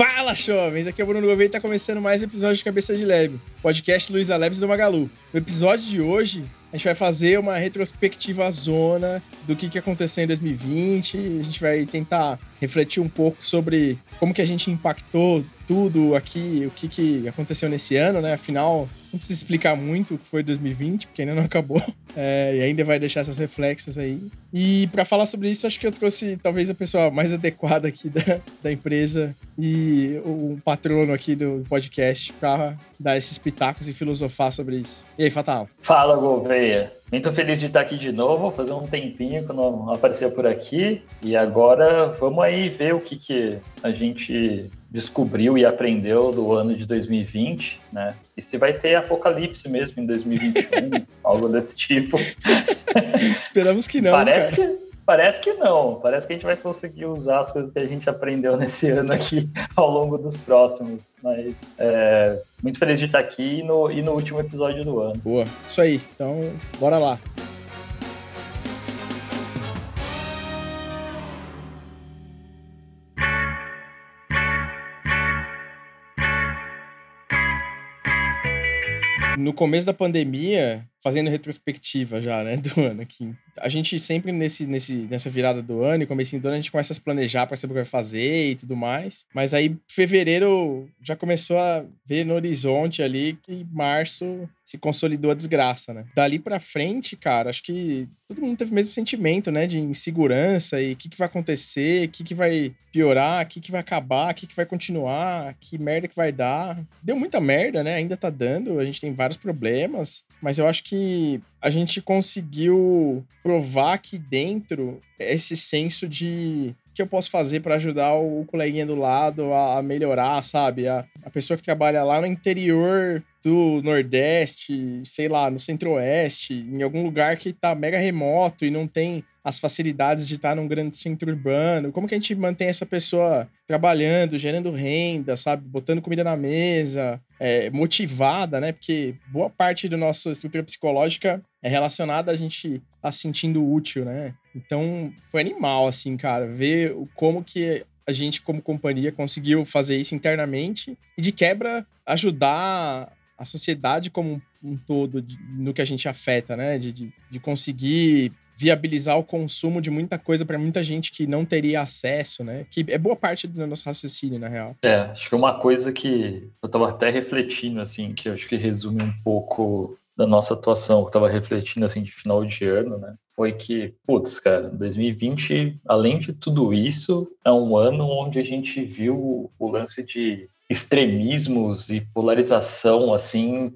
Fala, jovens! Aqui é o Bruno Gouveia e tá começando mais um episódio de Cabeça de Leve, podcast Luiz Alebes do Magalu. No episódio de hoje, a gente vai fazer uma retrospectiva zona do que, que aconteceu em 2020. A gente vai tentar refletir um pouco sobre como que a gente impactou tudo aqui, o que, que aconteceu nesse ano, né? Afinal, não precisa explicar muito o que foi 2020, porque ainda não acabou. É, e ainda vai deixar essas reflexos aí. E para falar sobre isso, acho que eu trouxe talvez a pessoa mais adequada aqui da, da empresa e um patrono aqui do podcast para dar esses pitacos e filosofar sobre isso. E aí, Fatal? Fala, Gouveia. Muito feliz de estar aqui de novo, fazer um tempinho que não apareceu por aqui. E agora vamos aí ver o que, que a gente descobriu e aprendeu do ano de 2020, né? E se vai ter apocalipse mesmo em 2021, algo desse tipo. Esperamos que não. Parece cara. que Parece que não. Parece que a gente vai conseguir usar as coisas que a gente aprendeu nesse ano aqui ao longo dos próximos. Mas é, muito feliz de estar aqui e no, e no último episódio do ano. Boa. Isso aí. Então, bora lá. No começo da pandemia, fazendo retrospectiva já, né, do ano aqui. A gente sempre nesse, nesse, nessa virada do ano e começo do ano, a gente começa a se planejar para saber o que vai fazer e tudo mais. Mas aí, fevereiro já começou a ver no horizonte ali que março se consolidou a desgraça, né? Dali para frente, cara, acho que todo mundo teve o mesmo sentimento, né, de insegurança e o que, que vai acontecer, o que, que vai piorar, o que, que vai acabar, o que, que vai continuar, que merda que vai dar. Deu muita merda, né? Ainda tá dando, a gente tem vários problemas, mas eu acho que que a gente conseguiu provar aqui dentro esse senso de que eu posso fazer para ajudar o coleguinha do lado a melhorar, sabe? A, a pessoa que trabalha lá no interior do Nordeste, sei lá, no Centro-Oeste, em algum lugar que tá mega remoto e não tem as facilidades de estar num grande centro urbano? Como que a gente mantém essa pessoa trabalhando, gerando renda, sabe? Botando comida na mesa, é, motivada, né? Porque boa parte da nossa estrutura psicológica é relacionada a gente estar tá sentindo útil, né? Então, foi animal, assim, cara, ver como que a gente, como companhia, conseguiu fazer isso internamente e, de quebra, ajudar a sociedade como um todo no que a gente afeta, né? De, de, de conseguir viabilizar o consumo de muita coisa para muita gente que não teria acesso, né? Que é boa parte do nosso raciocínio, na real. É, acho que uma coisa que eu estava até refletindo, assim, que acho que resume um pouco da nossa atuação, que eu tava refletindo, assim, de final de ano, né? Foi que, putz, cara, 2020, além de tudo isso, é um ano onde a gente viu o lance de extremismos e polarização, assim,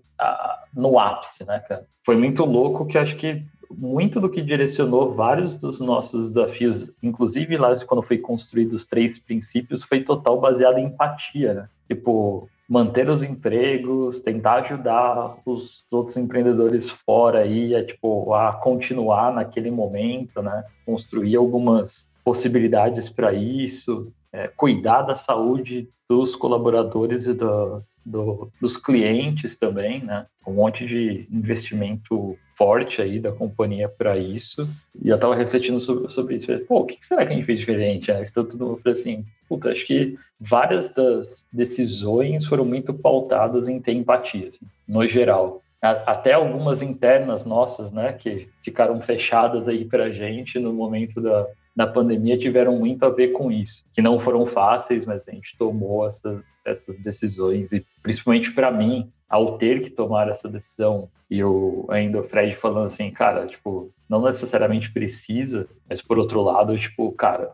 no ápice, né, cara? Foi muito louco que acho que muito do que direcionou vários dos nossos desafios, inclusive lá quando foi construído os três princípios, foi total baseado em empatia, né? Tipo, manter os empregos, tentar ajudar os outros empreendedores fora aí, a, tipo, a continuar naquele momento, né? Construir algumas possibilidades para isso, é, cuidar da saúde dos colaboradores e do, do, dos clientes também, né? Um monte de investimento forte aí da companhia para isso. E eu estava refletindo sobre, sobre isso. Falei, Pô, o que será que a gente fez diferente? Né? Então, tudo falei assim, puta, acho que várias das decisões foram muito pautadas em ter empatia, assim, no geral. Até algumas internas nossas, né, que ficaram fechadas aí para gente no momento da, da pandemia tiveram muito a ver com isso, que não foram fáceis, mas a gente tomou essas, essas decisões. E principalmente para mim, ao ter que tomar essa decisão e o ainda o Fred falando assim, cara, tipo, não necessariamente precisa, mas por outro lado, tipo, cara,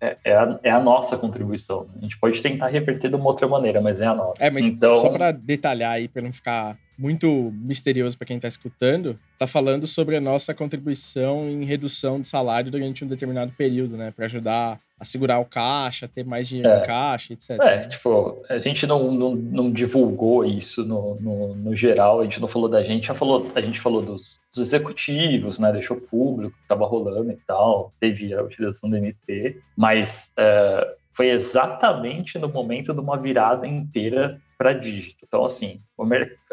é, é, a, é a nossa contribuição. A gente pode tentar reverter de uma outra maneira, mas é a nossa. É, mas então... só para detalhar aí, para não ficar muito misterioso para quem está escutando, está falando sobre a nossa contribuição em redução de salário durante um determinado período, né? Para ajudar a segurar o caixa, ter mais dinheiro é. no caixa, etc. É, tipo, a gente não, não, não divulgou isso no, no, no, geral, a gente não falou da gente, já falou, a gente falou dos, dos executivos, né? Deixou público, estava rolando e tal, teve a utilização do MT, mas é, foi exatamente no momento de uma virada inteira para dígito. Então, assim,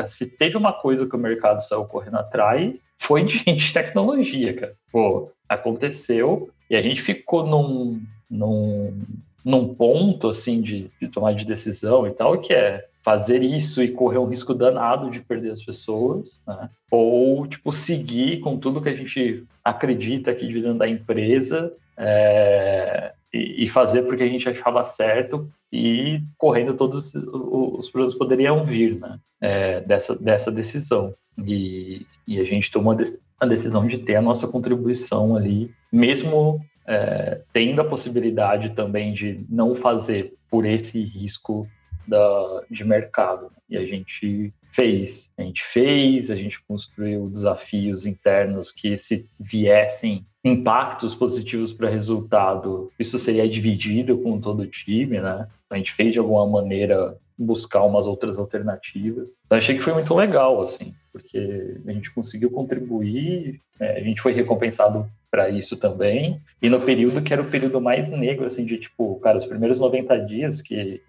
se teve uma coisa que o mercado saiu correndo atrás, foi de gente tecnologia, cara. Pô, aconteceu e a gente ficou num, num, num ponto assim de, de tomar de decisão e tal, que é fazer isso e correr um risco danado de perder as pessoas, né? ou tipo seguir com tudo que a gente acredita aqui de dentro da empresa é, e, e, fazer porque a gente achava certo e correndo todos os, os problemas poderiam vir, né? É, dessa dessa decisão e, e a gente tomou a decisão de ter a nossa contribuição ali, mesmo é, tendo a possibilidade também de não fazer por esse risco da, de mercado. E a gente fez. A gente fez, a gente construiu desafios internos que, se viessem impactos positivos para resultado, isso seria dividido com todo o time, né? A gente fez de alguma maneira buscar umas outras alternativas. Então, achei que foi muito legal, assim, porque a gente conseguiu contribuir, né? a gente foi recompensado para isso também. E no período que era o período mais negro, assim, de tipo, cara, os primeiros 90 dias que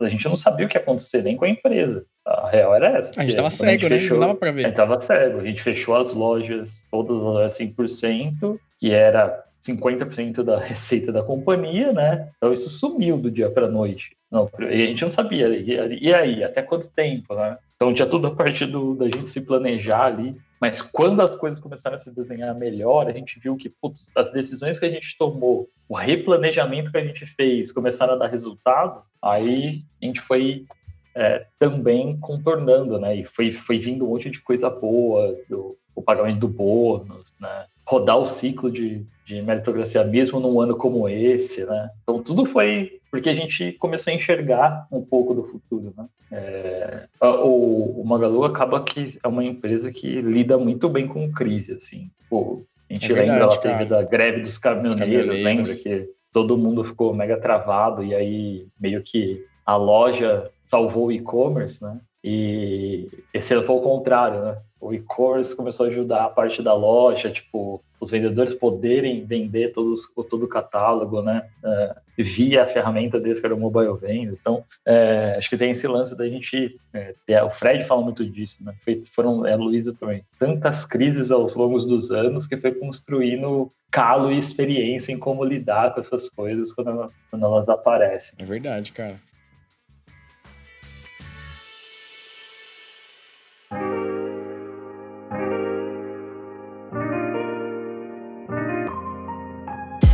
a gente não sabia o que ia acontecer nem com a empresa. A real era essa. A gente tava cego, né? Fechou, não dava pra ver. A gente tava cego. A gente fechou as lojas, todas as lojas 100%, que era 50% da receita da companhia, né? Então isso sumiu do dia para noite. Não, e a gente não sabia. E, aí, até quanto tempo, né? Então tinha tudo a partir do, da gente se planejar ali. Mas quando as coisas começaram a se desenhar melhor, a gente viu que putz, as decisões que a gente tomou, o replanejamento que a gente fez, começaram a dar resultado. Aí a gente foi é, também contornando, né? E foi, foi vindo um monte de coisa boa, do, o pagamento do bônus, né? Rodar o ciclo de, de meritocracia mesmo num ano como esse, né? Então tudo foi porque a gente começou a enxergar um pouco do futuro, né? É, o, o, Magalu acaba que é uma empresa que lida muito bem com crise, assim. Pô, a gente é verdade, lembra, ela teve da greve dos caminhoneiros, caminhoneiros, lembra que todo mundo ficou mega travado e aí meio que a loja salvou o e-commerce, né? E esse ano foi o contrário, né? O e-commerce começou a ajudar a parte da loja, tipo, os vendedores poderem vender todos, todo o catálogo, né? É, via a ferramenta deles, que era o Mobile Vendas. Então, é, acho que tem esse lance da gente. É, o Fred fala muito disso, né? Foi, foram, é, a Luísa também. Tantas crises ao longo dos anos que foi construindo calo e experiência em como lidar com essas coisas quando, quando elas aparecem. É verdade, cara.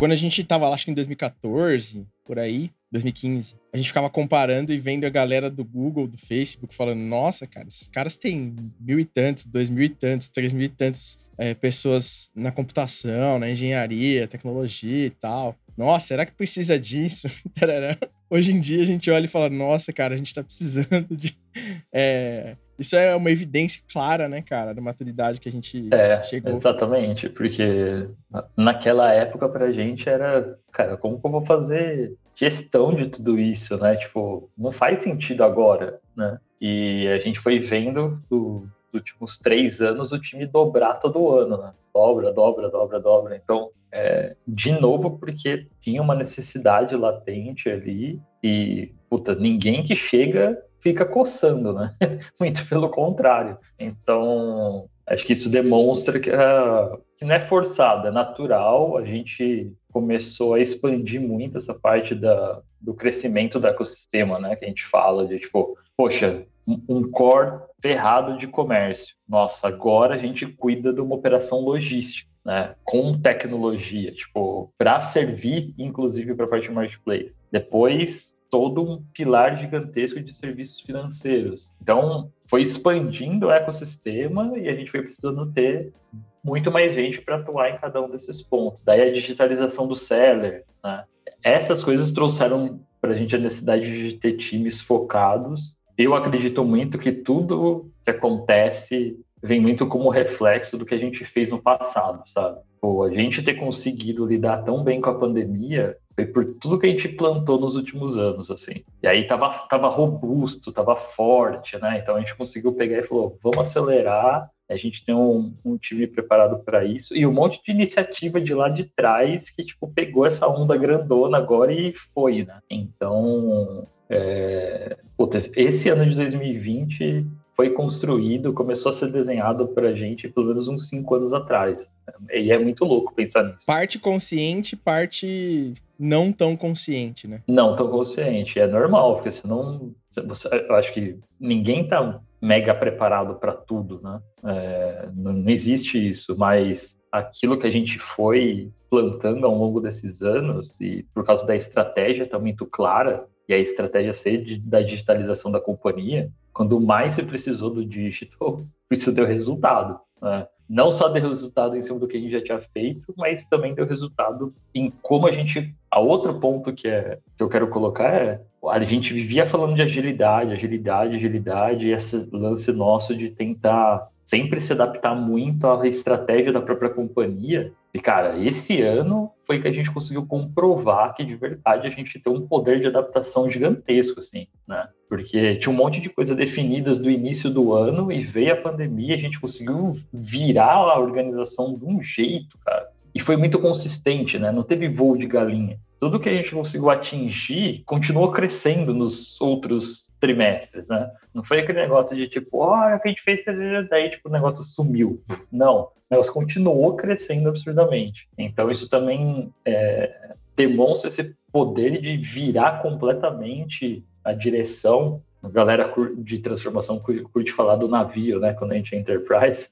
Quando a gente tava lá, acho que em 2014, por aí, 2015, a gente ficava comparando e vendo a galera do Google, do Facebook, falando: nossa, cara, esses caras têm mil e tantos, dois mil e tantos, três mil e tantos é, pessoas na computação, na engenharia, tecnologia e tal. Nossa, será que precisa disso? Hoje em dia a gente olha e fala: nossa, cara, a gente tá precisando de. É, isso é uma evidência clara, né, cara, da maturidade que a gente é, chegou. Exatamente, porque naquela época pra gente era, cara, como que eu vou fazer gestão de tudo isso, né? Tipo, não faz sentido agora, né? E a gente foi vendo dos últimos três anos o time dobrar todo ano, né? Dobra, dobra, dobra, dobra. Então, é, de novo, porque tinha uma necessidade latente ali e, puta, ninguém que chega fica coçando, né? Muito pelo contrário. Então, acho que isso demonstra que, uh, que não é forçado, é natural. A gente começou a expandir muito essa parte da, do crescimento do ecossistema, né? Que a gente fala de tipo, poxa, um core ferrado de comércio. Nossa, agora a gente cuida de uma operação logística. Né, com tecnologia, tipo, para servir, inclusive, para a parte marketplace. Depois, todo um pilar gigantesco de serviços financeiros. Então, foi expandindo o ecossistema e a gente foi precisando ter muito mais gente para atuar em cada um desses pontos. Daí a digitalização do seller. Né? Essas coisas trouxeram para a gente a necessidade de ter times focados. Eu acredito muito que tudo que acontece vem muito como reflexo do que a gente fez no passado, sabe? Pô, a gente ter conseguido lidar tão bem com a pandemia foi por tudo que a gente plantou nos últimos anos, assim. E aí tava, tava robusto, tava forte, né? Então a gente conseguiu pegar e falou, vamos acelerar. A gente tem um, um time preparado para isso e um monte de iniciativa de lá de trás que tipo pegou essa onda grandona agora e foi, né? Então, é... Esse ano de 2020 foi construído, começou a ser desenhado para gente pelo menos uns cinco anos atrás. E é muito louco pensar nisso. Parte consciente, parte não tão consciente, né? Não tão consciente. É normal, porque senão. Você, eu acho que ninguém tá mega preparado para tudo, né? É, não, não existe isso, mas aquilo que a gente foi plantando ao longo desses anos e por causa da estratégia tá muito clara e a estratégia ser de, da digitalização da companhia, quando mais se precisou do digital, isso deu resultado. Né? Não só deu resultado em cima do que a gente já tinha feito, mas também deu resultado em como a gente. A outro ponto que, é, que eu quero colocar é a gente vivia falando de agilidade, agilidade, agilidade, e esse lance nosso de tentar sempre se adaptar muito à estratégia da própria companhia. E, cara, esse ano foi que a gente conseguiu comprovar que, de verdade, a gente tem um poder de adaptação gigantesco, assim, né? Porque tinha um monte de coisas definidas do início do ano e veio a pandemia, a gente conseguiu virar a organização de um jeito, cara. E foi muito consistente, né? Não teve voo de galinha tudo que a gente conseguiu atingir continuou crescendo nos outros trimestres, né? Não foi aquele negócio de tipo, olha, que a gente fez, daí tipo, o negócio sumiu. Não, o negócio continuou crescendo absurdamente. Então isso também é, demonstra esse poder de virar completamente a direção. A galera de transformação curte falar do navio, né? Quando a gente é Enterprise,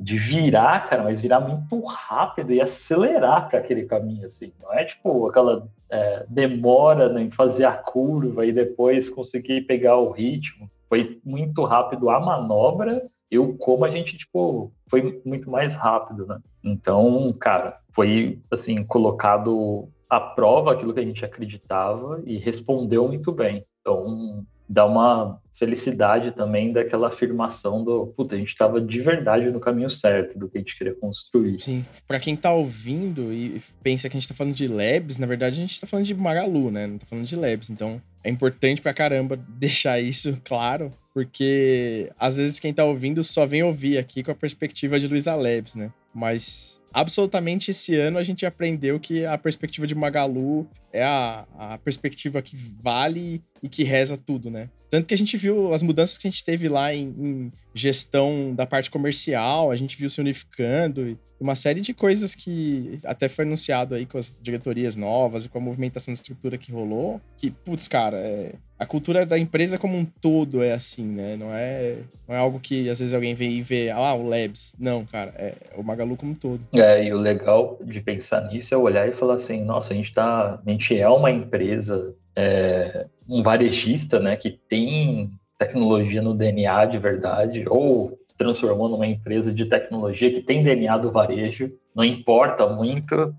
de virar, cara, mas virar muito rápido e acelerar para aquele caminho, assim. Não é tipo aquela é, demora né, em fazer a curva e depois conseguir pegar o ritmo. Foi muito rápido a manobra e o como a gente, tipo, foi muito mais rápido, né? Então, cara, foi, assim, colocado à prova aquilo que a gente acreditava e respondeu muito bem. Então, dá uma felicidade também daquela afirmação do, puta, a gente estava de verdade no caminho certo do que a gente queria construir. Sim. Para quem tá ouvindo e pensa que a gente tá falando de Labs, na verdade a gente tá falando de Magalu, né? Não tá falando de Labs. Então, é importante pra caramba deixar isso claro, porque às vezes quem tá ouvindo só vem ouvir aqui com a perspectiva de Luiza Labs, né? Mas absolutamente esse ano a gente aprendeu que a perspectiva de Magalu é a, a perspectiva que vale e que reza tudo, né? Tanto que a gente viu as mudanças que a gente teve lá em, em gestão da parte comercial, a gente viu se unificando uma série de coisas que até foi anunciado aí com as diretorias novas e com a movimentação da estrutura que rolou, que, putz, cara, é, a cultura da empresa como um todo é assim, né? Não é, não é algo que às vezes alguém vem e vê, ah, o Labs. Não, cara, é, é o Magalu como um todo. É, e o legal de pensar nisso é olhar e falar assim, nossa, a gente tá, a gente é uma empresa, é, um varejista, né, que tem tecnologia no DNA de verdade, ou se transformou numa empresa de tecnologia que tem DNA do varejo, não importa muito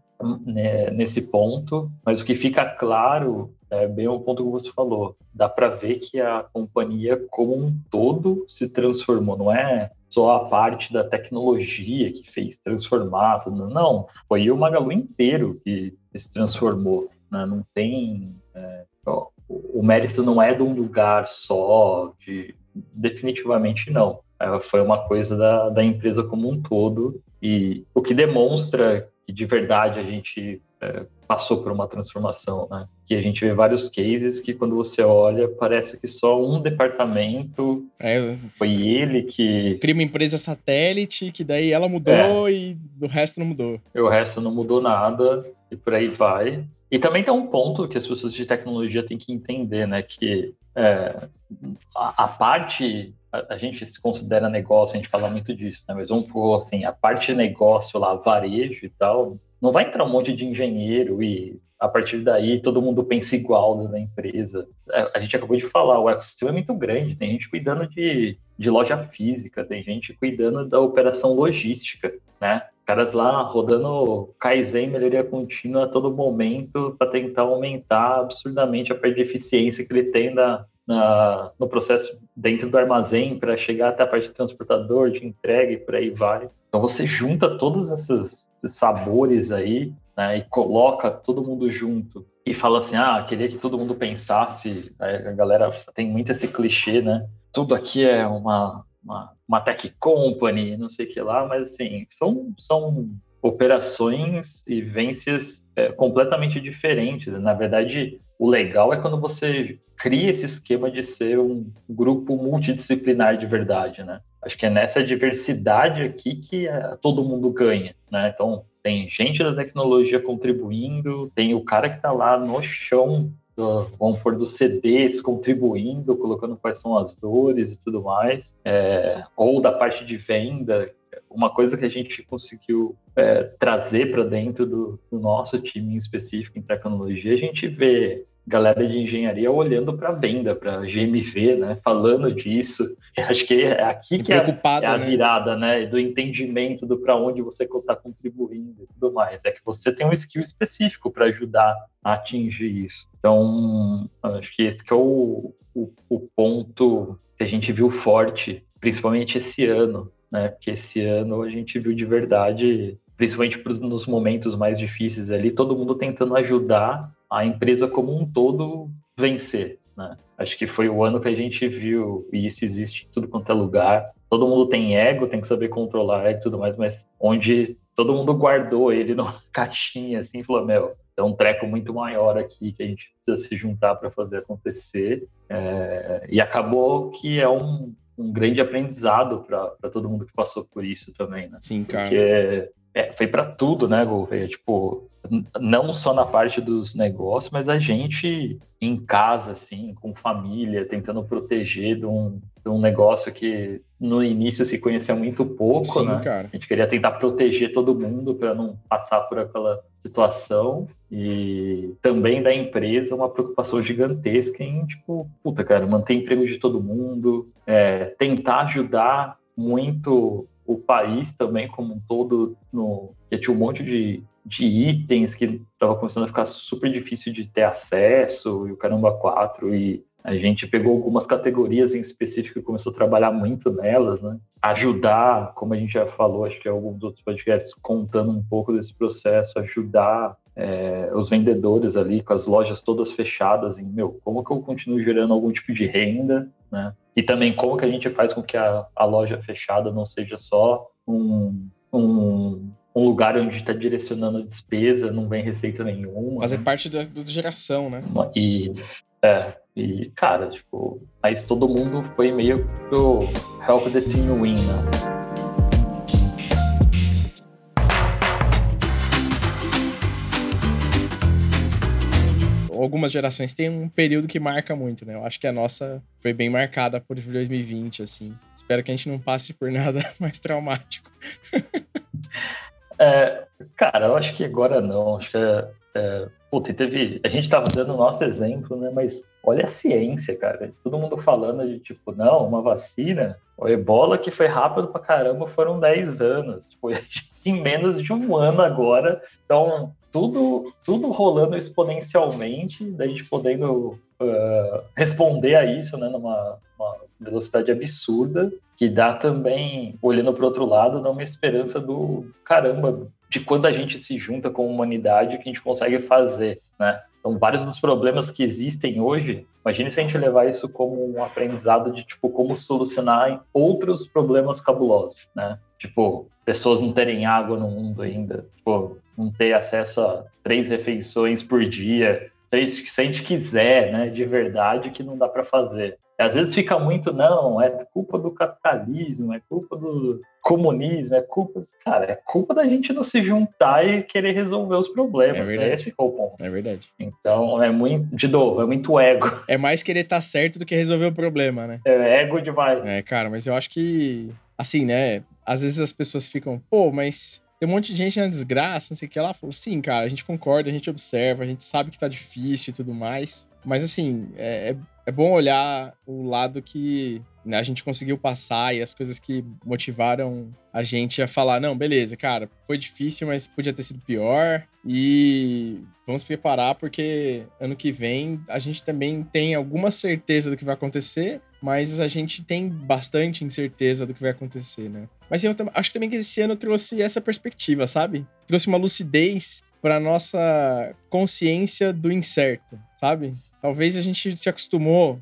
né, nesse ponto, mas o que fica claro é bem o ponto que você falou. Dá para ver que a companhia como um todo se transformou. Não é só a parte da tecnologia que fez transformar tudo. Não, foi o Magalu inteiro que se transformou. Né? Não tem... É, o mérito não é de um lugar só, de, definitivamente não. É, foi uma coisa da, da empresa como um todo. E o que demonstra que de verdade a gente é, passou por uma transformação, né? Que a gente vê vários cases que quando você olha parece que só um departamento é, foi ele que cria uma empresa satélite que daí ela mudou é. e o resto não mudou. E o resto não mudou nada e por aí vai. E também tem um ponto que as pessoas de tecnologia têm que entender, né? Que é, a, a, parte a, a, gente se considera negócio, a gente fala muito disso, né? Mas vamos por assim, a parte negócio lá, varejo e tal, não vai entrar um monte de engenheiro e a partir daí todo mundo pensa igual na empresa. É, a gente acabou de falar, o ecossistema é muito grande, tem gente cuidando de, de loja física, tem gente cuidando da operação logística, né? Caras lá rodando Kaizen, melhoria contínua a todo momento para tentar aumentar absurdamente a parte de eficiência que ele tem na, na, no processo dentro do armazém para chegar até a parte de transportador, de entrega e por aí vai. Então você junta todos esses, esses sabores aí né, e coloca todo mundo junto e fala assim, ah, queria que todo mundo pensasse, a galera tem muito esse clichê, né? Tudo aqui é uma, uma, uma tech company, não sei o que lá, mas assim, são, são operações e vivências é, completamente diferentes. Na verdade, o legal é quando você cria esse esquema de ser um grupo multidisciplinar de verdade, né? Acho que é nessa diversidade aqui que é, todo mundo ganha, né? Então, tem gente da tecnologia contribuindo, tem o cara que está lá no chão, do, vamos for dos CDs, contribuindo, colocando quais são as dores e tudo mais, é, ou da parte de venda, uma coisa que a gente conseguiu é, trazer para dentro do, do, nosso time em específico em tecnologia, a gente vê galera de engenharia olhando para venda, para GMV, né, falando disso. Acho que é aqui que é, é, a né? virada, né, do entendimento do para onde você está contribuindo e tudo mais. É que você tem um skill específico para ajudar a atingir isso. Então, acho que esse que é o, o, o ponto que a gente viu forte, principalmente esse ano, né? Porque esse ano a gente viu de verdade, principalmente nos momentos mais difíceis ali, todo mundo tentando ajudar a empresa como um todo vencer. Né? Acho que foi o ano que a gente viu, e isso existe em tudo quanto é lugar. Todo mundo tem ego, tem que saber controlar e tudo mais, mas onde todo mundo guardou ele numa caixinha assim, falou: Meu, tem um treco muito maior aqui que a gente precisa se juntar para fazer acontecer. É, e acabou que é um, um grande aprendizado para todo mundo que passou por isso também, né? Sim, cara. Porque é, foi para tudo, né, Gouveia? Tipo, não só na parte dos negócios, mas a gente em casa, assim, com família, tentando proteger de um, de um negócio que no início se conhecia muito pouco, Sim, né? Cara. A gente queria tentar proteger todo mundo para não passar por aquela situação e também da empresa uma preocupação gigantesca em tipo, puta, cara, manter emprego de todo mundo, é, tentar ajudar muito o país também como um todo, no, que tinha um monte de, de itens que estava começando a ficar super difícil de ter acesso, e o caramba 4, e a gente pegou algumas categorias em específico e começou a trabalhar muito nelas, né? Ajudar, como a gente já falou, acho que alguns outros podcasts contando um pouco desse processo, ajudar é, os vendedores ali com as lojas todas fechadas em, meu, como que eu continuo gerando algum tipo de renda, né? E também como que a gente faz com que a, a loja fechada não seja só um, um, um lugar onde está direcionando despesa, não vem receita nenhuma. Fazer né? parte da, da geração, né? E, é, e, cara, tipo, mas todo mundo foi meio pro help the team win, né? Algumas gerações têm um período que marca muito, né? Eu acho que a nossa foi bem marcada por 2020, assim. Espero que a gente não passe por nada mais traumático. é, cara, eu acho que agora não. Acho que é, é, puta, teve. A gente tava dando o nosso exemplo, né? Mas olha a ciência, cara. Todo mundo falando de tipo, não, uma vacina. O ebola que foi rápido pra caramba foram 10 anos. Tipo, em menos de um ano agora. Então, tudo, tudo rolando exponencialmente, da gente podendo uh, responder a isso né, numa velocidade absurda, que dá também, olhando para o outro lado, dá uma esperança do caramba, de quando a gente se junta com a humanidade, que a gente consegue fazer, né? Então, vários dos problemas que existem hoje, imagine se a gente levar isso como um aprendizado de, tipo, como solucionar outros problemas cabulosos, né? Tipo, pessoas não terem água no mundo ainda, tipo, não ter acesso a três refeições por dia, se a gente quiser, né, de verdade, que não dá para fazer. Às vezes fica muito, não, é culpa do capitalismo, é culpa do comunismo, é culpa. Cara, é culpa da gente não se juntar e querer resolver os problemas. É verdade. É esse é o ponto. É verdade. Então, é muito, de novo, é muito ego. É mais querer estar tá certo do que resolver o problema, né? É ego demais. É, cara, mas eu acho que, assim, né, às vezes as pessoas ficam, pô, mas tem um monte de gente na desgraça, não sei o que. Ela falou, sim, cara, a gente concorda, a gente observa, a gente sabe que tá difícil e tudo mais. Mas, assim, é, é, bom olhar o lado que né, a gente conseguiu passar e as coisas que motivaram a gente a falar: não, beleza, cara, foi difícil, mas podia ter sido pior. E vamos preparar, porque ano que vem a gente também tem alguma certeza do que vai acontecer, mas a gente tem bastante incerteza do que vai acontecer, né? Mas eu acho também que esse ano trouxe essa perspectiva, sabe? Trouxe uma lucidez para nossa consciência do incerto, sabe? Talvez a gente se acostumou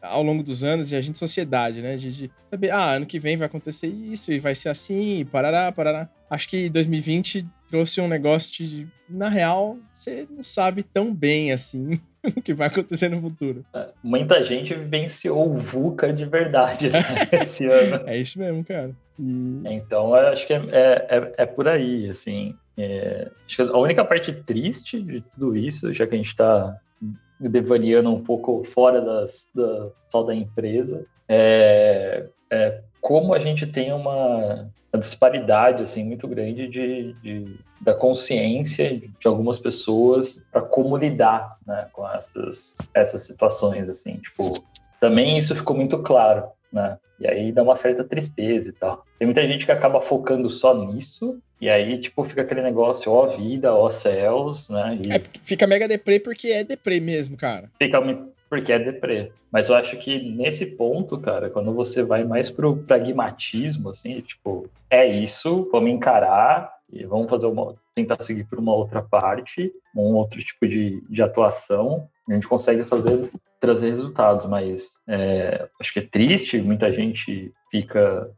ao longo dos anos e a gente sociedade, né? De, de, saber, ah, ano que vem vai acontecer isso e vai ser assim, e parará, parará. Acho que 2020 trouxe um negócio de, na real, você não sabe tão bem assim o que vai acontecer no futuro. É, muita gente vivenciou o VUCA de verdade né, esse ano. É isso mesmo, cara. E... Então, acho que é, é, é, é por aí, assim. É, acho que a única parte triste de tudo isso, já que a gente está devaneando um pouco fora das, da, só da empresa, é, é como a gente tem uma, uma disparidade assim muito grande de, de da consciência de algumas pessoas para como lidar né, com essas, essas situações assim tipo também isso ficou muito claro né e aí dá uma certa tristeza e tal tem muita gente que acaba focando só nisso e aí, tipo, fica aquele negócio, ó vida, ó céus, né? E... É, fica mega deprê porque é deprê mesmo, cara. Fica porque é deprê. Mas eu acho que nesse ponto, cara, quando você vai mais pro pragmatismo, assim, tipo, é isso, vamos encarar e vamos fazer uma, tentar seguir por uma outra parte, um outro tipo de, de atuação, a gente consegue fazer trazer resultados, mas é, acho que é triste, muita gente fica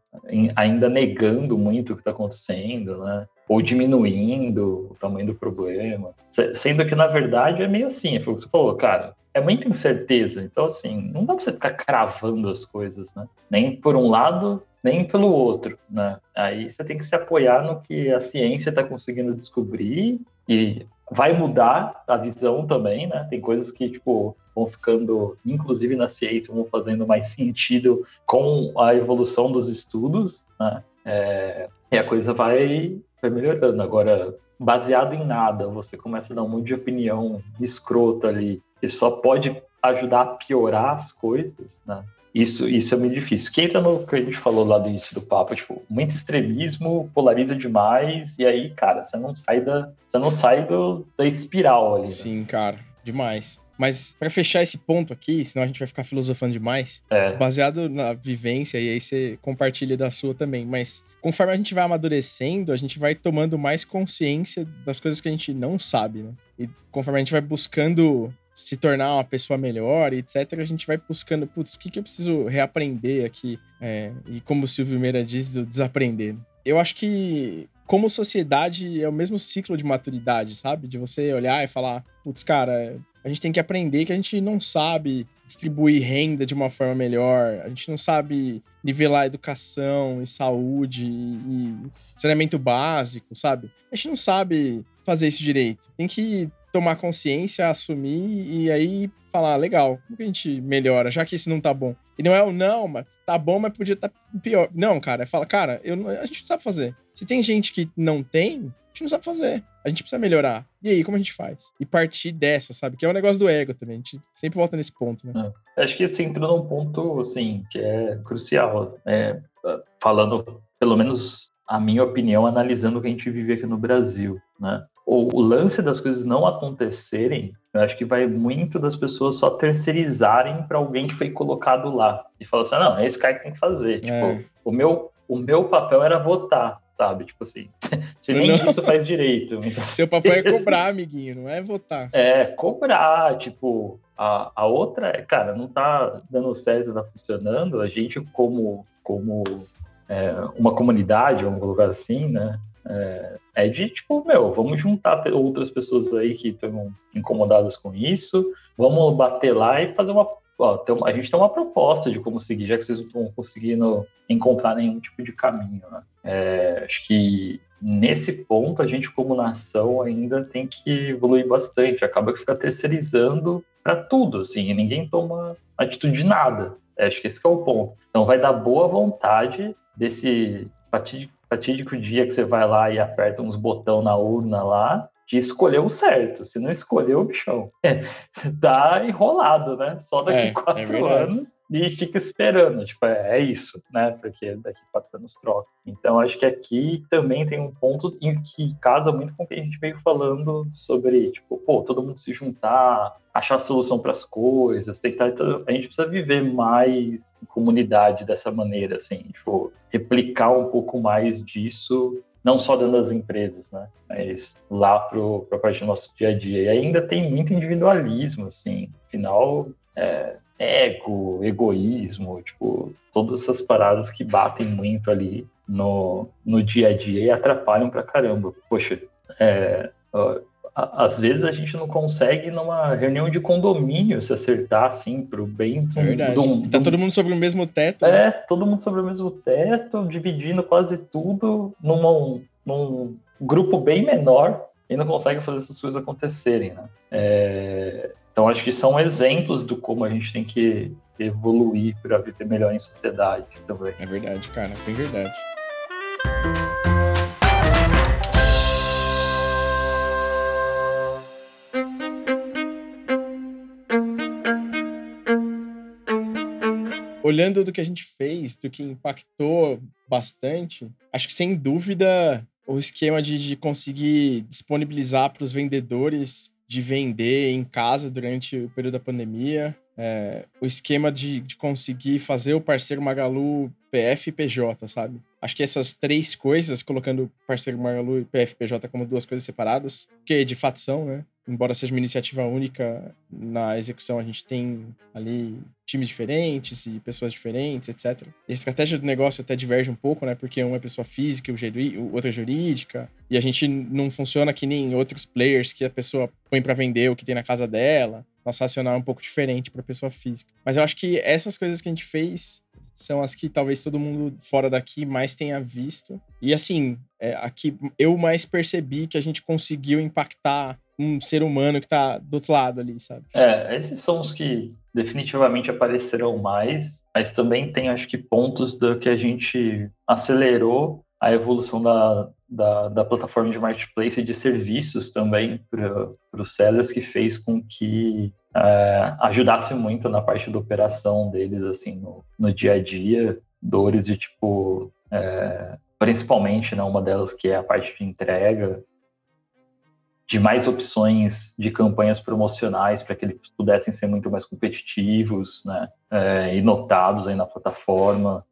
ainda negando muito o que está acontecendo, né? Ou diminuindo o tamanho do problema. Sendo que, na verdade, é meio assim, foi o que você falou, cara, é muita incerteza. Então, assim, não dá para você ficar cravando as coisas, né? Nem por um lado, nem pelo outro, né? Aí você tem que se apoiar no que a ciência está conseguindo descobrir e vai mudar a visão também, né? Tem coisas que, tipo, vão ficando, inclusive na ciência, vão fazendo mais sentido com a evolução dos estudos, né? É, e a coisa vai, vai melhorando. Agora, baseado em nada, você começa a dar um monte de opinião escrota ali, que só pode ajudar a piorar as coisas, né? Isso, isso é muito difícil. Que entra no que a gente falou lá do início do papo, tipo, muito extremismo polariza demais, e aí, cara, você não sai da, você não sai do, da espiral ali. Né? Sim, cara, demais. Mas para fechar esse ponto aqui, senão a gente vai ficar filosofando demais, é. baseado na vivência, e aí você compartilha da sua também. Mas conforme a gente vai amadurecendo, a gente vai tomando mais consciência das coisas que a gente não sabe, né? E conforme a gente vai buscando se tornar uma pessoa melhor, etc., a gente vai buscando, putz, o que, que eu preciso reaprender aqui? É, e como o Silvio Meira diz, do desaprender. Eu acho que, como sociedade, é o mesmo ciclo de maturidade, sabe? De você olhar e falar, putz, cara, a gente tem que aprender que a gente não sabe distribuir renda de uma forma melhor, a gente não sabe nivelar educação e saúde e saneamento básico, sabe? A gente não sabe fazer isso direito. Tem que tomar consciência, assumir e aí falar, legal, como que a gente melhora, já que isso não tá bom? E não é o não, mas tá bom, mas podia estar tá pior. Não, cara, é fala, cara, eu, a gente não sabe fazer. Se tem gente que não tem, a gente não sabe fazer. A gente precisa melhorar. E aí, como a gente faz? E partir dessa, sabe? Que é o um negócio do ego também. A gente sempre volta nesse ponto, né? É. Acho que você entrou num ponto, assim, que é crucial. É, falando, pelo menos, a minha opinião, analisando o que a gente vive aqui no Brasil, né? O, o lance das coisas não acontecerem, eu acho que vai muito das pessoas só terceirizarem para alguém que foi colocado lá. E falar assim, ah, não, é esse cara que tem que fazer. É. Tipo, o meu, o meu papel era votar, sabe? Tipo assim, se nem não. isso faz direito. Então... Seu papel é cobrar, amiguinho, não é votar. É, cobrar, tipo, a, a outra é, cara, não tá dando certo, tá funcionando, a gente como, como é, uma comunidade, vamos colocar assim, né? É, é de tipo, meu, vamos juntar outras pessoas aí que estão incomodadas com isso, vamos bater lá e fazer uma. Ó, a gente tem uma proposta de como seguir, já que vocês não estão conseguindo encontrar nenhum tipo de caminho. Né? É, acho que nesse ponto a gente, como nação, ainda tem que evoluir bastante. Acaba que fica terceirizando para tudo, assim, e ninguém toma atitude de nada. É, acho que esse que é o ponto. Então vai dar boa vontade desse fatídico fatídico dia que você vai lá e aperta uns botão na urna lá, de escolher o certo. Se não escolher o bichão, tá enrolado, né? Só daqui é, é quatro é anos e fica esperando. Tipo, é, é, isso, né? Porque daqui quatro anos troca. Então, acho que aqui também tem um ponto em que casa muito com o que a gente veio falando sobre, tipo, pô, todo mundo se juntar, achar solução para as coisas, tentar. Então, a gente precisa viver mais em comunidade dessa maneira, assim, tipo, replicar um pouco mais disso não só dentro das empresas, né? Mas lá para a parte do nosso dia a dia. E ainda tem muito individualismo, assim. Afinal, é, ego, egoísmo, tipo, todas essas paradas que batem muito ali no, no dia a dia e atrapalham pra caramba. Poxa, É, às vezes a gente não consegue numa reunião de condomínio se acertar assim pro bem é verdade. tá todo mundo sobre o mesmo teto. É, né? todo mundo sobre o mesmo teto, dividindo quase tudo numa, num grupo bem menor e não consegue fazer essas coisas acontecerem, né? É, então acho que são exemplos do como a gente tem que evoluir para viver melhor em sociedade também. É verdade, cara, bem verdade. Olhando do que a gente fez, do que impactou bastante, acho que sem dúvida o esquema de, de conseguir disponibilizar para os vendedores de vender em casa durante o período da pandemia, é, o esquema de, de conseguir fazer o parceiro Magalu PF e PJ, sabe? Acho que essas três coisas, colocando parceiro Magalu e PF e PJ como duas coisas separadas, que de fato são, né? embora seja uma iniciativa única na execução, a gente tem ali times diferentes e pessoas diferentes, etc. A estratégia do negócio até diverge um pouco, né? Porque um é pessoa física, o outro é jurídica. E a gente não funciona que nem outros players que a pessoa põe para vender o que tem na casa dela. Nosso racional é um pouco diferente para pessoa física. Mas eu acho que essas coisas que a gente fez são as que talvez todo mundo fora daqui mais tenha visto. E assim, é, aqui eu mais percebi que a gente conseguiu impactar um ser humano que tá do outro lado ali, sabe? É, esses são os que definitivamente aparecerão mais, mas também tem, acho que, pontos do que a gente acelerou a evolução da, da, da plataforma de marketplace e de serviços também para os sellers, que fez com que é, ajudasse muito na parte da operação deles, assim, no, no dia a dia, dores de tipo. É, principalmente, né, uma delas que é a parte de entrega, de mais opções de campanhas promocionais para que eles pudessem ser muito mais competitivos né, é, e notados aí na plataforma.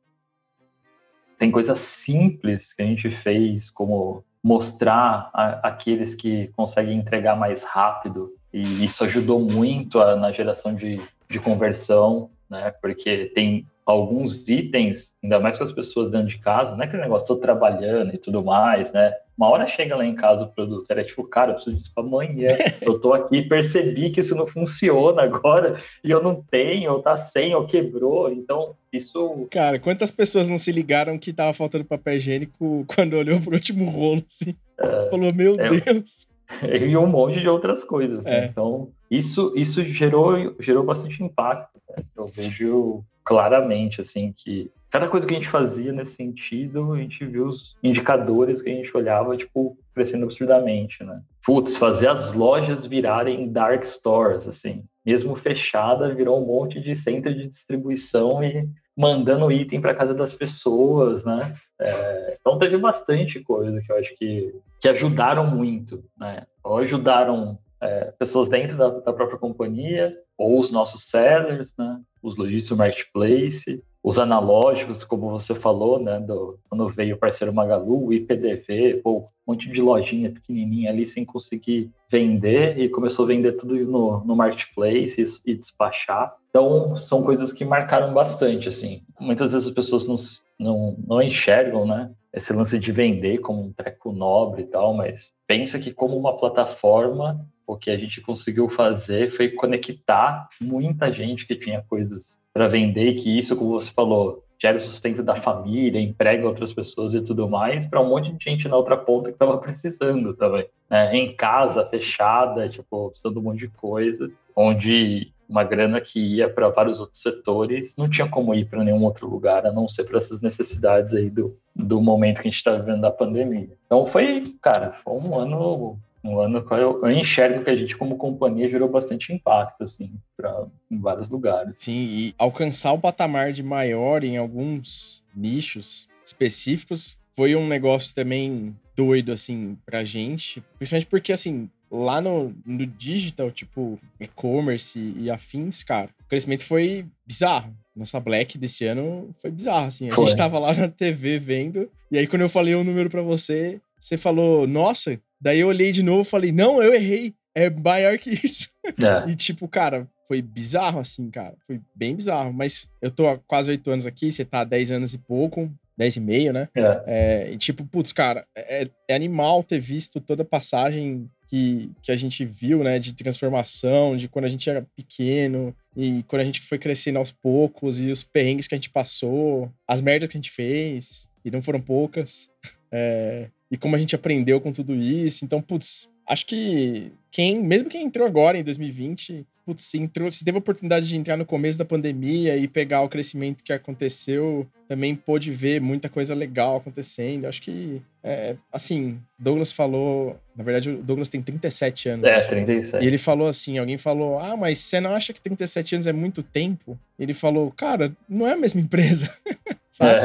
Tem coisas simples que a gente fez, como mostrar a, aqueles que conseguem entregar mais rápido, e isso ajudou muito a, na geração de, de conversão, né, porque tem alguns itens, ainda mais com as pessoas dentro de casa, não é aquele negócio, estou trabalhando e tudo mais, né? Uma hora chega lá em casa o produto, era tipo, cara, eu preciso disso para amanhã. eu tô aqui, percebi que isso não funciona agora e eu não tenho, ou tá sem, ou quebrou. Então, isso. Cara, quantas pessoas não se ligaram que tava faltando papel higiênico quando olhou pro último rolo, assim? É, Falou, meu é, Deus. E um monte de outras coisas. Né? É. Então, isso, isso gerou, gerou bastante impacto. Né? Eu vejo claramente, assim, que cada coisa que a gente fazia nesse sentido, a gente viu os indicadores que a gente olhava, tipo, crescendo absurdamente, né? Putz, fazer as lojas virarem dark stores, assim. Mesmo fechada, virou um monte de centro de distribuição e mandando item para casa das pessoas, né? É, então teve bastante coisa que eu acho que, que ajudaram muito, né? Ou ajudaram é, pessoas dentro da, da, própria companhia, ou os nossos sellers, né? Os lojistas marketplace, os analógicos, como você falou, né? Do, quando veio o parceiro Magalu, o IPDV, pô, um monte de lojinha pequenininha ali sem conseguir vender e começou a vender tudo no, no marketplace e, e despachar. Então, são coisas que marcaram bastante, assim. Muitas vezes as pessoas não, não, não enxergam, né? Esse lance de vender como um treco nobre e tal, mas pensa que como uma plataforma o que a gente conseguiu fazer foi conectar muita gente que tinha coisas para vender, que isso, como você falou, gera o sustento da família, emprega outras pessoas e tudo mais, para um monte de gente na outra ponta que estava precisando também. Né? Em casa, fechada, tipo, precisando de um monte de coisa, onde uma grana que ia para vários outros setores não tinha como ir para nenhum outro lugar, a não ser para essas necessidades aí do, do momento que a gente está vivendo da pandemia. Então foi, cara, foi um ano um ano que eu, eu, enxergo que a gente, como companhia, gerou bastante impacto, assim, pra, em vários lugares. Sim, e alcançar o patamar de maior em alguns nichos específicos foi um negócio também doido, assim, pra gente. Principalmente porque, assim, lá no, no digital, tipo, e-commerce e afins, cara, o crescimento foi bizarro. Nossa Black desse ano foi bizarro, assim. A foi. gente tava lá na TV vendo, e aí quando eu falei o um número para você, você falou, nossa, Daí eu olhei de novo e falei, não, eu errei. É maior que isso. É. E tipo, cara, foi bizarro assim, cara. Foi bem bizarro. Mas eu tô há quase oito anos aqui, você tá há dez anos e pouco. 10,5, né? É. É, e tipo, putz, cara, é, é animal ter visto toda a passagem que, que a gente viu, né, de transformação, de quando a gente era pequeno e quando a gente foi crescendo aos poucos e os perrengues que a gente passou, as merdas que a gente fez, e não foram poucas, é, e como a gente aprendeu com tudo isso. Então, putz, acho que quem, mesmo quem entrou agora em 2020, putz, se, entrou, se teve a oportunidade de entrar no começo da pandemia e pegar o crescimento que aconteceu, também pôde ver muita coisa legal acontecendo. Acho que, é, assim, Douglas falou. Na verdade, o Douglas tem 37 anos. É, acho. 37. E ele falou assim: alguém falou, ah, mas você não acha que 37 anos é muito tempo? Ele falou, cara, não é a mesma empresa. É.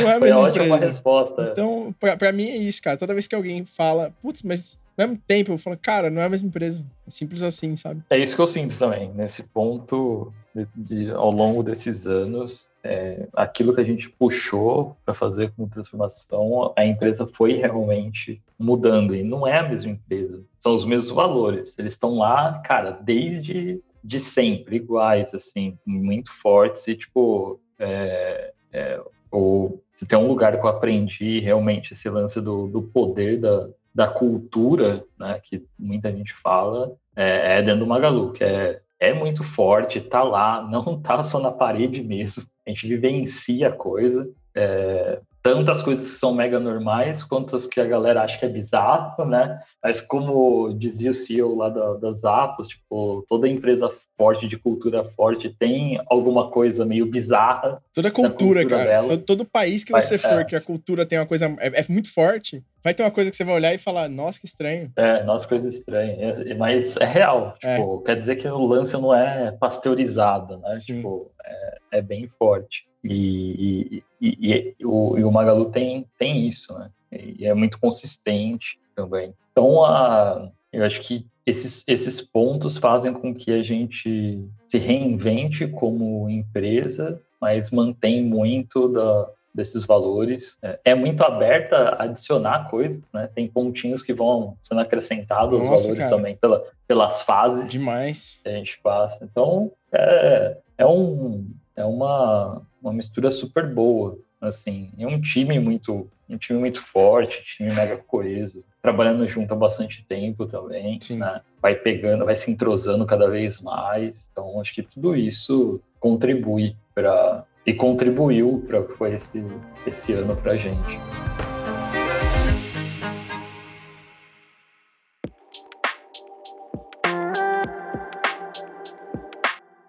Não é a Foi mesma ótima empresa. resposta. Então, pra, pra mim é isso, cara. Toda vez que alguém fala, putz, mas ao mesmo tempo, eu falo, cara, não é a mesma empresa. É simples assim, sabe? É isso que eu sinto também, nesse ponto, de, de- ao longo desses anos, é, aquilo que a gente puxou para fazer com transformação, a empresa foi realmente mudando, e não é a mesma empresa, são os mesmos valores, eles estão lá, cara, desde de sempre, iguais, assim, muito fortes, e tipo, é, é, o, se tem um lugar que eu aprendi realmente esse lance do, do poder da, da cultura, né, que muita gente fala, é, é dentro do Magalu, que é, é muito forte, tá lá, não tá só na parede mesmo. A gente vivencia a coisa. É, tanto as coisas que são mega normais, quanto as que a galera acha que é bizarro, né? Mas como dizia o CEO lá da, das Apos, tipo, toda empresa forte, de cultura forte, tem alguma coisa meio bizarra. Toda cultura, cultura cara. Todo, todo país que Vai- você for, é. que a cultura tem uma coisa. É, é muito forte, vai ter uma coisa que você vai olhar e falar, nossa, que estranho. É, nossa, coisa estranha. É- mas é real. Tipo, quer dizer que o lance não é pasteurizado, né? Sim. Tipo, é, é bem forte. E, e, e- e o, e o Magalu tem, tem isso, né? E é muito consistente também. Então, a, eu acho que esses, esses pontos fazem com que a gente se reinvente como empresa, mas mantém muito da, desses valores. É, é muito aberta a adicionar coisas, né? Tem pontinhos que vão sendo acrescentados Nossa, valores cara. também pela, pelas fases Demais. que a gente passa. Então, é, é, um, é uma, uma mistura super boa, assim. É um time muito, um time muito forte, time mega coeso, trabalhando junto há bastante tempo também, Sim. né? Vai pegando, vai se entrosando cada vez mais. Então, acho que tudo isso contribui para e contribuiu para o que foi esse, esse ano para gente.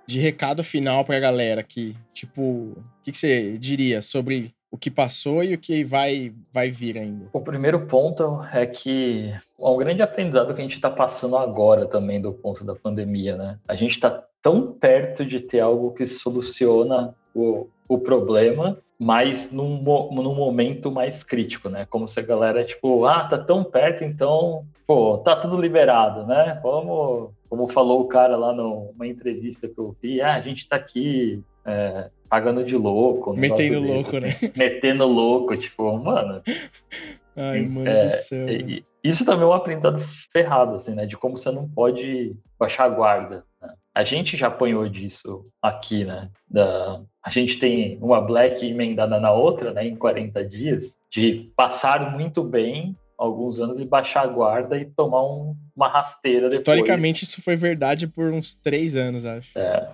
De recado final pra galera aqui, tipo, o que, que você diria sobre o que passou e o que vai, vai vir ainda? O primeiro ponto é que é um grande aprendizado que a gente está passando agora também do ponto da pandemia, né? A gente está tão perto de ter algo que soluciona o, o problema, mas num, num momento mais crítico, né? Como se a galera, tipo, ah, tá tão perto, então, pô, tá tudo liberado, né? Vamos, como falou o cara lá numa entrevista que eu vi, ah, a gente tá aqui é, pagando de louco. Metendo louco, né? Metendo louco, tipo, mano, Ai, mano É, do céu. isso também é um aprendizado ferrado, assim, né? De como você não pode baixar a guarda. né? A gente já apanhou disso aqui, né? Da... A gente tem uma black emendada na outra, né? Em 40 dias, de passar muito bem alguns anos e baixar a guarda e tomar um- uma rasteira depois. Historicamente, isso foi verdade por uns três anos, acho. É,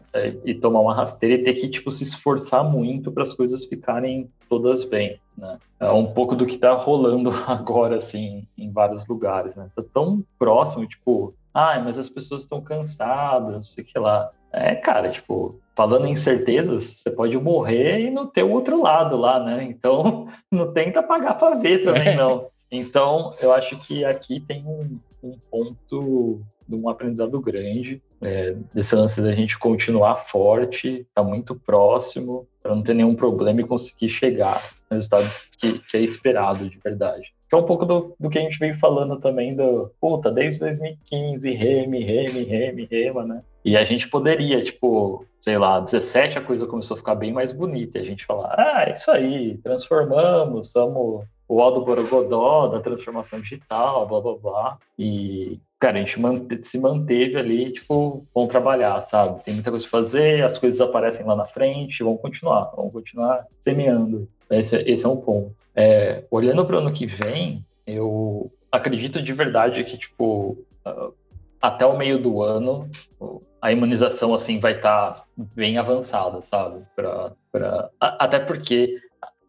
e tomar uma rasteira e ter que tipo se esforçar muito para as coisas ficarem todas bem, né? É um pouco do que tá rolando agora assim em vários lugares, né? Tá tão próximo, tipo, ai, mas as pessoas estão cansadas, não sei o que lá. É, cara, tipo, falando em certezas, você pode morrer e não ter o outro lado lá, né? Então, não tenta pagar para ver também, É. não. Então, eu acho que aqui tem um, um ponto de um aprendizado grande, é, desse lance da gente continuar forte, tá muito próximo, para não ter nenhum problema e conseguir chegar nos resultados que, que é esperado de verdade. É um pouco do, do que a gente veio falando também do, puta, desde 2015, reme, reme, reme, rema, né? E a gente poderia, tipo, sei lá, 17 a coisa começou a ficar bem mais bonita. E a gente falar, ah, é isso aí, transformamos, somos o Aldo Borogodó da transformação digital, blá blá blá. E, cara, a gente se manteve ali, tipo, vamos trabalhar, sabe? Tem muita coisa pra fazer, as coisas aparecem lá na frente, vamos continuar, vamos continuar semeando. Esse, esse é um ponto. É, olhando para o ano que vem, eu acredito de verdade que, tipo, uh, até o meio do ano, a imunização, assim, vai estar tá bem avançada, sabe? Pra, pra... Até porque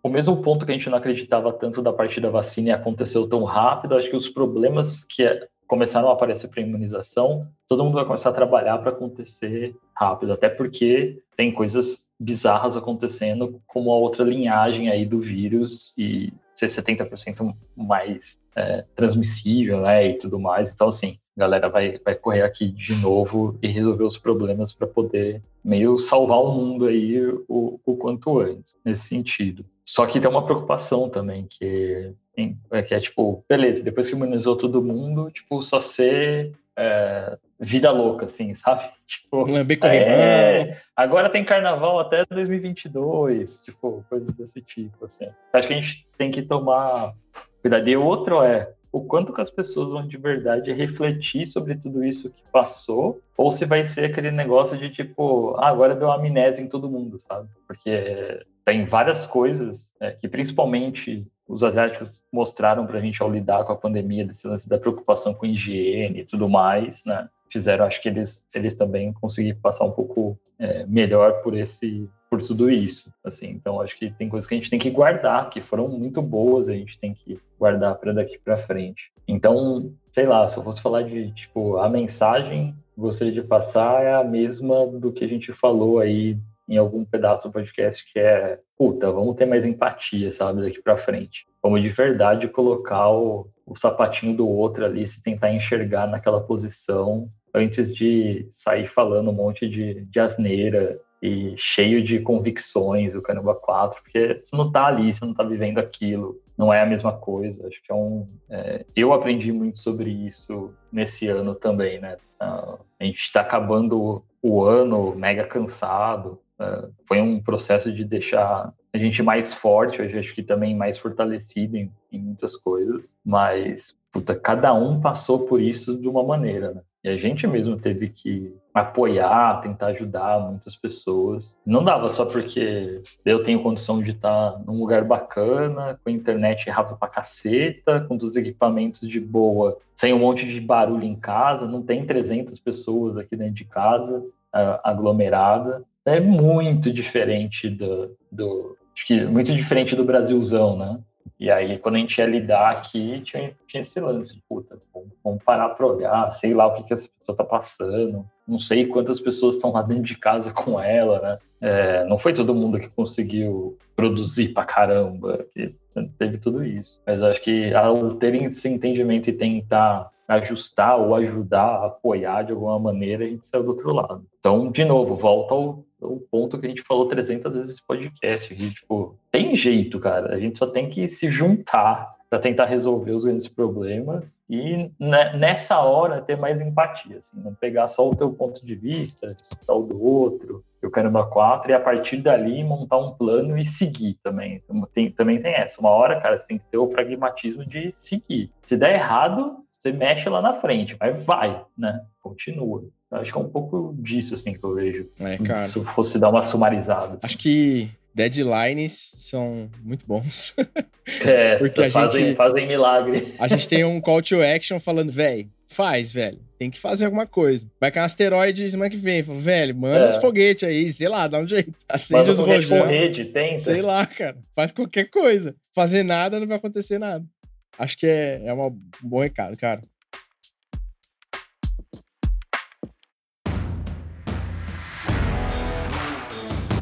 o mesmo ponto que a gente não acreditava tanto da parte da vacina e aconteceu tão rápido, acho que os problemas que é, começaram a aparecer para imunização, todo mundo vai começar a trabalhar para acontecer rápido, até porque tem coisas bizarras acontecendo, como a outra linhagem aí do vírus e ser 70% mais é, transmissível, né, e tudo mais. Então, assim, a galera vai, vai correr aqui de novo e resolver os problemas para poder meio salvar o mundo aí o, o quanto antes, nesse sentido. Só que tem uma preocupação também, que é, que é tipo, beleza, depois que imunizou todo mundo, tipo, só ser é, vida louca, assim, sabe? Tipo, Lamber é, agora tem carnaval até 2022, tipo, coisas desse tipo, assim. Acho que a gente tem que tomar cuidado. E outro é, o quanto que as pessoas vão de verdade refletir sobre tudo isso que passou, ou se vai ser aquele negócio de tipo, ah, agora deu amnésia em todo mundo, sabe? Porque tem várias coisas é, que principalmente os asiáticos mostraram para a gente ao lidar com a pandemia, desse lance da preocupação com higiene e tudo mais, né? Fizeram, acho que eles, eles também conseguiram passar um pouco é, melhor por esse por tudo isso, assim. Então acho que tem coisas que a gente tem que guardar, que foram muito boas, a gente tem que guardar para daqui para frente. Então, sei lá, se eu fosse falar de tipo a mensagem que gostaria de passar é a mesma do que a gente falou aí em algum pedaço do podcast que é, puta, vamos ter mais empatia, sabe, daqui para frente. Vamos de verdade colocar o, o sapatinho do outro ali, se tentar enxergar naquela posição antes de sair falando um monte de, de asneira e cheio de convicções, o Caramba 4, porque você não tá ali, você não tá vivendo aquilo, não é a mesma coisa. Acho que é um. É, eu aprendi muito sobre isso nesse ano também, né? Uh, a gente está acabando o ano mega cansado. Uh, foi um processo de deixar a gente mais forte, eu acho que também mais fortalecido em, em muitas coisas, mas puta, cada um passou por isso de uma maneira, né? E a gente mesmo teve que apoiar, tentar ajudar muitas pessoas. Não dava só porque eu tenho condição de estar num lugar bacana, com a internet rápida pra caceta, com os equipamentos de boa, sem um monte de barulho em casa, não tem 300 pessoas aqui dentro de casa, aglomerada. É muito diferente do, do acho que muito diferente do Brasilzão, né? E aí, quando a gente ia lidar aqui, tinha, tinha esse lance de, puta, vamos parar para olhar, sei lá o que, que essa pessoa tá passando, não sei quantas pessoas estão lá dentro de casa com ela, né? É, não foi todo mundo que conseguiu produzir pra caramba, que teve tudo isso. Mas acho que ao terem esse entendimento e tentar ajustar ou ajudar, apoiar de alguma maneira, a gente saiu do outro lado. Então, de novo, volta ao, ao ponto que a gente falou 300 vezes nesse podcast. Que, tipo, tem jeito, cara. A gente só tem que se juntar para tentar resolver os grandes problemas e nessa hora ter mais empatia, assim, não pegar só o teu ponto de vista, escutar o do outro, o caramba quatro e a partir dali montar um plano e seguir também. Tem, também tem essa. Uma hora, cara, você tem que ter o pragmatismo de seguir. Se der errado, você mexe lá na frente, mas vai, né? Continua. Acho que é um pouco disso, assim, que eu vejo. É, cara. Se fosse dar uma sumarizada. Assim. Acho que deadlines são muito bons. É, Porque a fazem, gente, fazem milagre. A gente tem um call to action falando, velho, faz, velho. Tem que fazer alguma coisa. Vai cair um asteroide semana que vem. Velho, manda é. esse foguete aí, sei lá, dá um jeito. Acende os rojão. rede, tenta. Sei lá, cara. Faz qualquer coisa. Fazer nada, não vai acontecer nada. Acho que é, é uma, um bom recado, cara.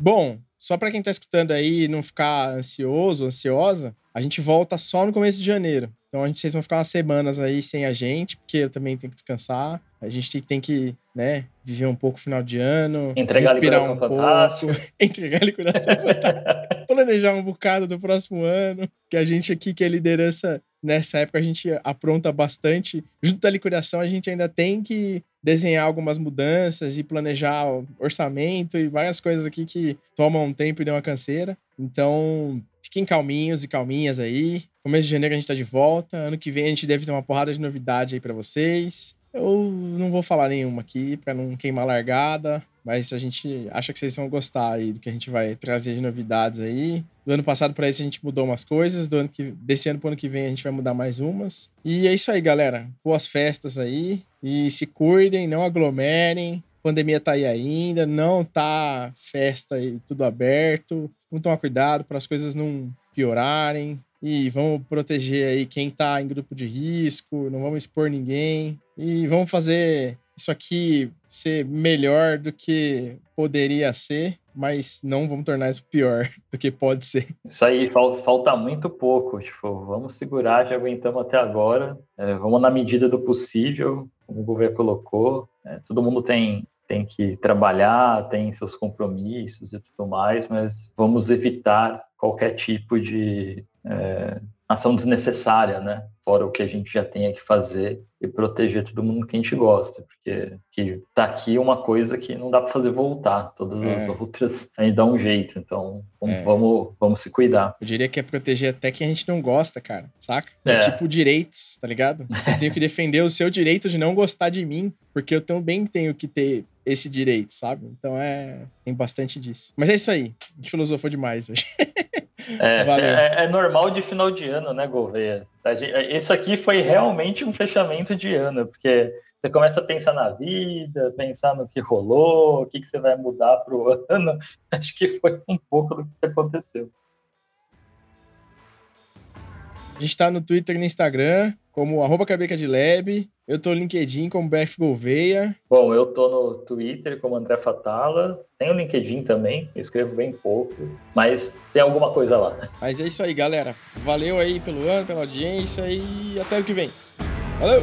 Bom, só para quem tá escutando aí não ficar ansioso, ansiosa, a gente volta só no começo de janeiro. Então a gente, vocês vão ficar umas semanas aí sem a gente, porque eu também tenho que descansar. A gente tem que, né, viver um pouco o final de ano, Entregar respirar um fantástico. pouco, entregar a liquidação fantástica, planejar um bocado do próximo ano, que a gente aqui que é liderança nessa época a gente apronta bastante. Junto da liquidação a gente ainda tem que desenhar algumas mudanças e planejar orçamento e várias coisas aqui que tomam um tempo e dão uma canseira. Então, fiquem calminhos e calminhas aí. Começo de janeiro a gente tá de volta. Ano que vem a gente deve ter uma porrada de novidade aí para vocês. Eu não vou falar nenhuma aqui para não queimar largada. Mas a gente acha que vocês vão gostar aí do que a gente vai trazer de novidades aí. Do ano passado para esse a gente mudou umas coisas, do ano que, desse ano pro ano que vem a gente vai mudar mais umas. E é isso aí, galera. Boas festas aí. E se cuidem, não aglomerem. Pandemia tá aí ainda, não tá festa aí tudo aberto. Vamos tomar cuidado para as coisas não piorarem. E vamos proteger aí quem tá em grupo de risco, não vamos expor ninguém. E vamos fazer isso aqui ser melhor do que poderia ser, mas não vamos tornar isso pior do que pode ser. Isso aí falta muito pouco. Tipo, vamos segurar, já aguentamos até agora. É, vamos na medida do possível, como o governo colocou. É, todo mundo tem tem que trabalhar, tem seus compromissos e tudo mais, mas vamos evitar qualquer tipo de é, ação desnecessária, né? Fora o que a gente já tenha que fazer e proteger todo mundo que a gente gosta, porque que tá aqui uma coisa que não dá para fazer voltar, todas é. as outras a gente dá um jeito, então vamos, é. vamos, vamos, se cuidar. Eu diria que é proteger até quem a gente não gosta, cara, saca? É, é tipo direitos, tá ligado? Eu tenho que defender o seu direito de não gostar de mim, porque eu também tenho que ter esse direito, sabe? Então é. Tem bastante disso. Mas é isso aí. A gente filosofou demais hoje. É, é, é, normal de final de ano, né, Gouveia? Isso aqui foi realmente um fechamento de ano, porque você começa a pensar na vida, pensar no que rolou, o que, que você vai mudar para o ano. Acho que foi um pouco do que aconteceu. A gente está no Twitter e no Instagram, como arroba Cabeca de Lab. Eu tô no LinkedIn como BF Gouveia. Bom, eu tô no Twitter como André Fatala. Tem o LinkedIn também, escrevo bem pouco, mas tem alguma coisa lá. Mas é isso aí, galera. Valeu aí pelo ano, pela audiência e até o que vem. Valeu!